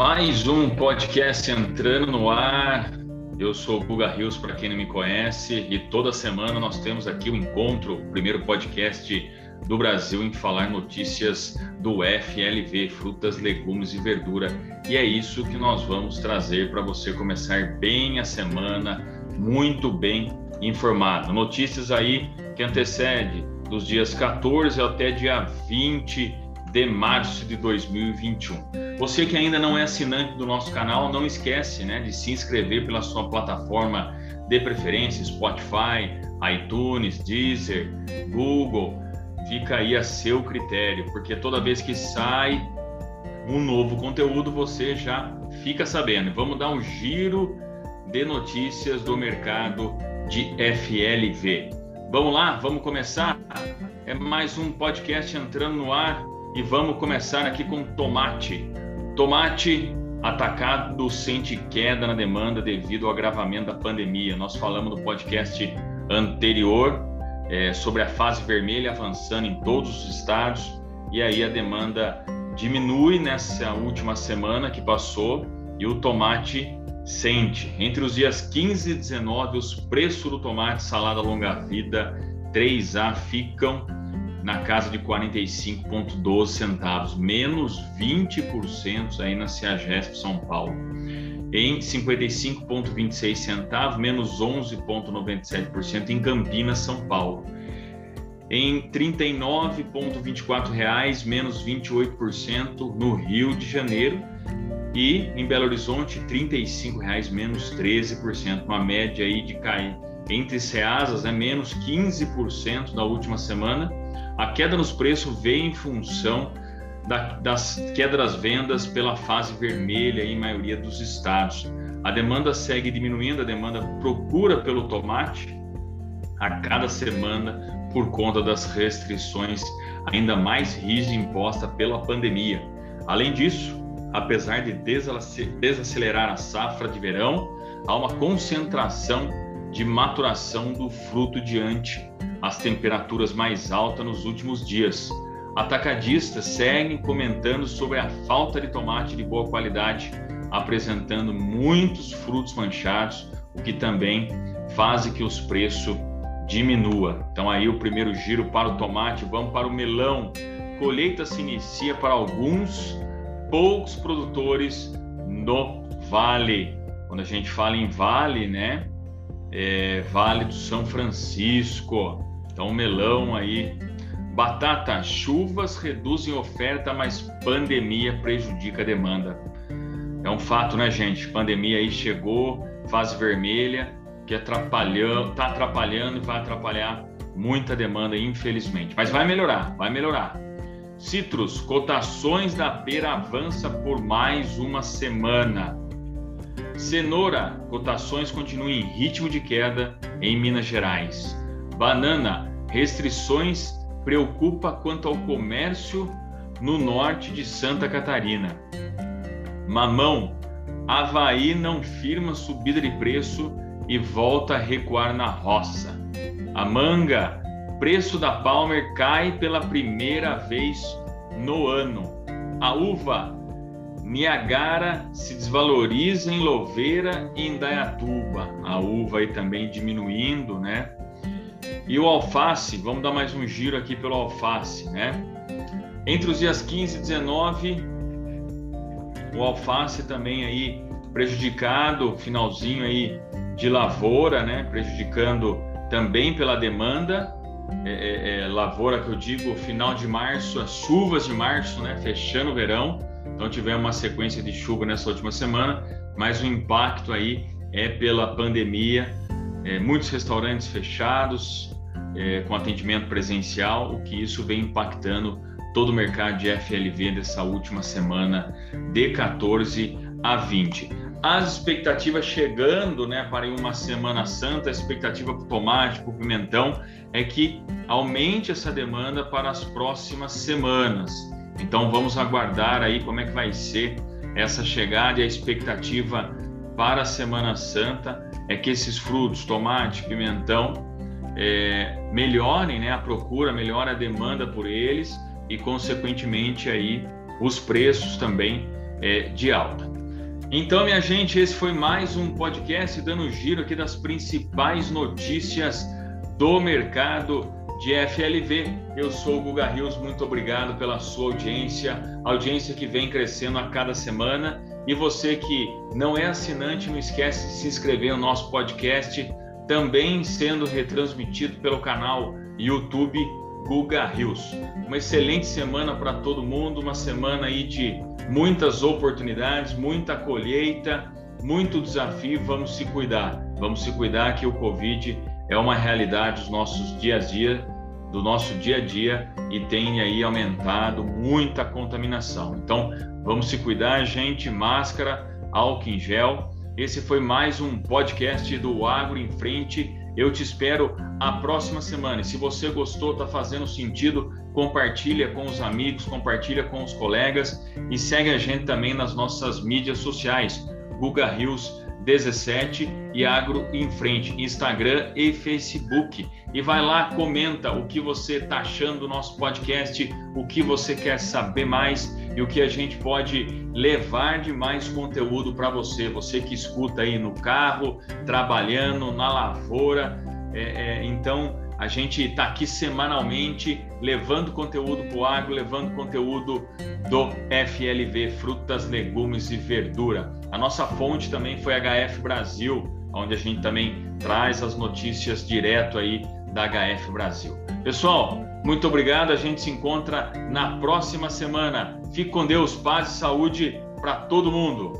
Mais um podcast entrando no ar. Eu sou o Guga Rios, para quem não me conhece, e toda semana nós temos aqui o encontro, o primeiro podcast do Brasil em falar notícias do FLV, frutas, legumes e verdura. E é isso que nós vamos trazer para você começar bem a semana, muito bem informado. Notícias aí que antecede dos dias 14 até dia 20 de março de 2021. Você que ainda não é assinante do nosso canal, não esquece né, de se inscrever pela sua plataforma de preferência, Spotify, iTunes, Deezer, Google. Fica aí a seu critério, porque toda vez que sai um novo conteúdo, você já fica sabendo. Vamos dar um giro de notícias do mercado de FLV. Vamos lá, vamos começar? É mais um podcast entrando no ar e vamos começar aqui com tomate. Tomate atacado sente queda na demanda devido ao agravamento da pandemia. Nós falamos no podcast anterior é, sobre a fase vermelha avançando em todos os estados e aí a demanda diminui nessa última semana que passou e o tomate sente. Entre os dias 15 e 19, os preços do tomate salada longa-vida 3A ficam na casa de 45,12 centavos, menos 20% aí na Ciagesp São Paulo. Em 55,26 centavos, menos 11,97% em Campinas, São Paulo. Em 39,24 reais, menos 28% no Rio de Janeiro. E em Belo Horizonte, 35 reais, menos 13%, uma média aí de cair entre Ceasas, é né, menos 15% na última semana a queda nos preços vem em função da, das quedas das vendas pela fase vermelha em maioria dos estados. A demanda segue diminuindo, a demanda procura pelo tomate a cada semana por conta das restrições ainda mais rígidas impostas pela pandemia. Além disso, apesar de desacelerar a safra de verão, há uma concentração de maturação do fruto diante as temperaturas mais altas nos últimos dias. Atacadistas seguem comentando sobre a falta de tomate de boa qualidade, apresentando muitos frutos manchados, o que também faz que os preços diminua. Então aí o primeiro giro para o tomate, vamos para o melão. Colheita se inicia para alguns poucos produtores no vale. Quando a gente fala em vale, né? É, vale do São Francisco, então, melão aí. Batata, chuvas reduzem oferta, mas pandemia prejudica a demanda. É um fato, né, gente? Pandemia aí chegou, fase vermelha, que atrapalhando, tá atrapalhando e vai atrapalhar muita demanda, infelizmente. Mas vai melhorar, vai melhorar. Citrus, cotações da pera avança por mais uma semana. Cenoura, cotações continuam em ritmo de queda em Minas Gerais. Banana, Restrições preocupa quanto ao comércio no norte de Santa Catarina. Mamão, Havaí não firma subida de preço e volta a recuar na roça. A manga, preço da Palmer cai pela primeira vez no ano. A uva, Niagara se desvaloriza em Louveira e em Dayatuba. A uva aí também diminuindo, né? E o alface, vamos dar mais um giro aqui pelo alface, né? Entre os dias 15 e 19, o alface também aí prejudicado, finalzinho aí de lavoura, né? Prejudicando também pela demanda. É, é, é, lavoura que eu digo final de março, as chuvas de março, né? Fechando o verão. Então tivemos uma sequência de chuva nessa última semana, mas o impacto aí é pela pandemia. É, muitos restaurantes fechados, é, com atendimento presencial, o que isso vem impactando todo o mercado de FLV dessa última semana, de 14 a 20. As expectativas chegando né, para uma Semana Santa, a expectativa para o tomate, para o pimentão, é que aumente essa demanda para as próximas semanas. Então vamos aguardar aí como é que vai ser essa chegada e a expectativa para a Semana Santa é que esses frutos, tomate, pimentão, é, melhorem né, a procura, melhore a demanda por eles e, consequentemente, aí, os preços também é, de alta. Então, minha gente, esse foi mais um podcast dando um giro aqui das principais notícias do mercado de FLV. Eu sou o Guga Rios, muito obrigado pela sua audiência, audiência que vem crescendo a cada semana. E você que não é assinante, não esquece de se inscrever no nosso podcast, também sendo retransmitido pelo canal YouTube Guga Rios. Uma excelente semana para todo mundo, uma semana aí de muitas oportunidades, muita colheita, muito desafio. Vamos se cuidar, vamos se cuidar que o Covid é uma realidade dos nossos dias a dia, do nosso dia a dia e tem aí aumentado muita contaminação. Então, vamos se cuidar, gente, máscara, álcool em gel. Esse foi mais um podcast do Agro em Frente. Eu te espero a próxima semana. E se você gostou, está fazendo sentido, compartilha com os amigos, compartilha com os colegas e segue a gente também nas nossas mídias sociais, Guga Rios 17 e Agro em Frente, Instagram e Facebook. E vai lá, comenta o que você está achando do nosso podcast, o que você quer saber mais e o que a gente pode levar de mais conteúdo para você. Você que escuta aí no carro, trabalhando, na lavoura. É, é, então, a gente está aqui semanalmente levando conteúdo para o agro, levando conteúdo do FLV, frutas, legumes e verdura. A nossa fonte também foi HF Brasil, onde a gente também traz as notícias direto aí da HF Brasil. Pessoal, muito obrigado. A gente se encontra na próxima semana. Fique com Deus, paz e saúde para todo mundo.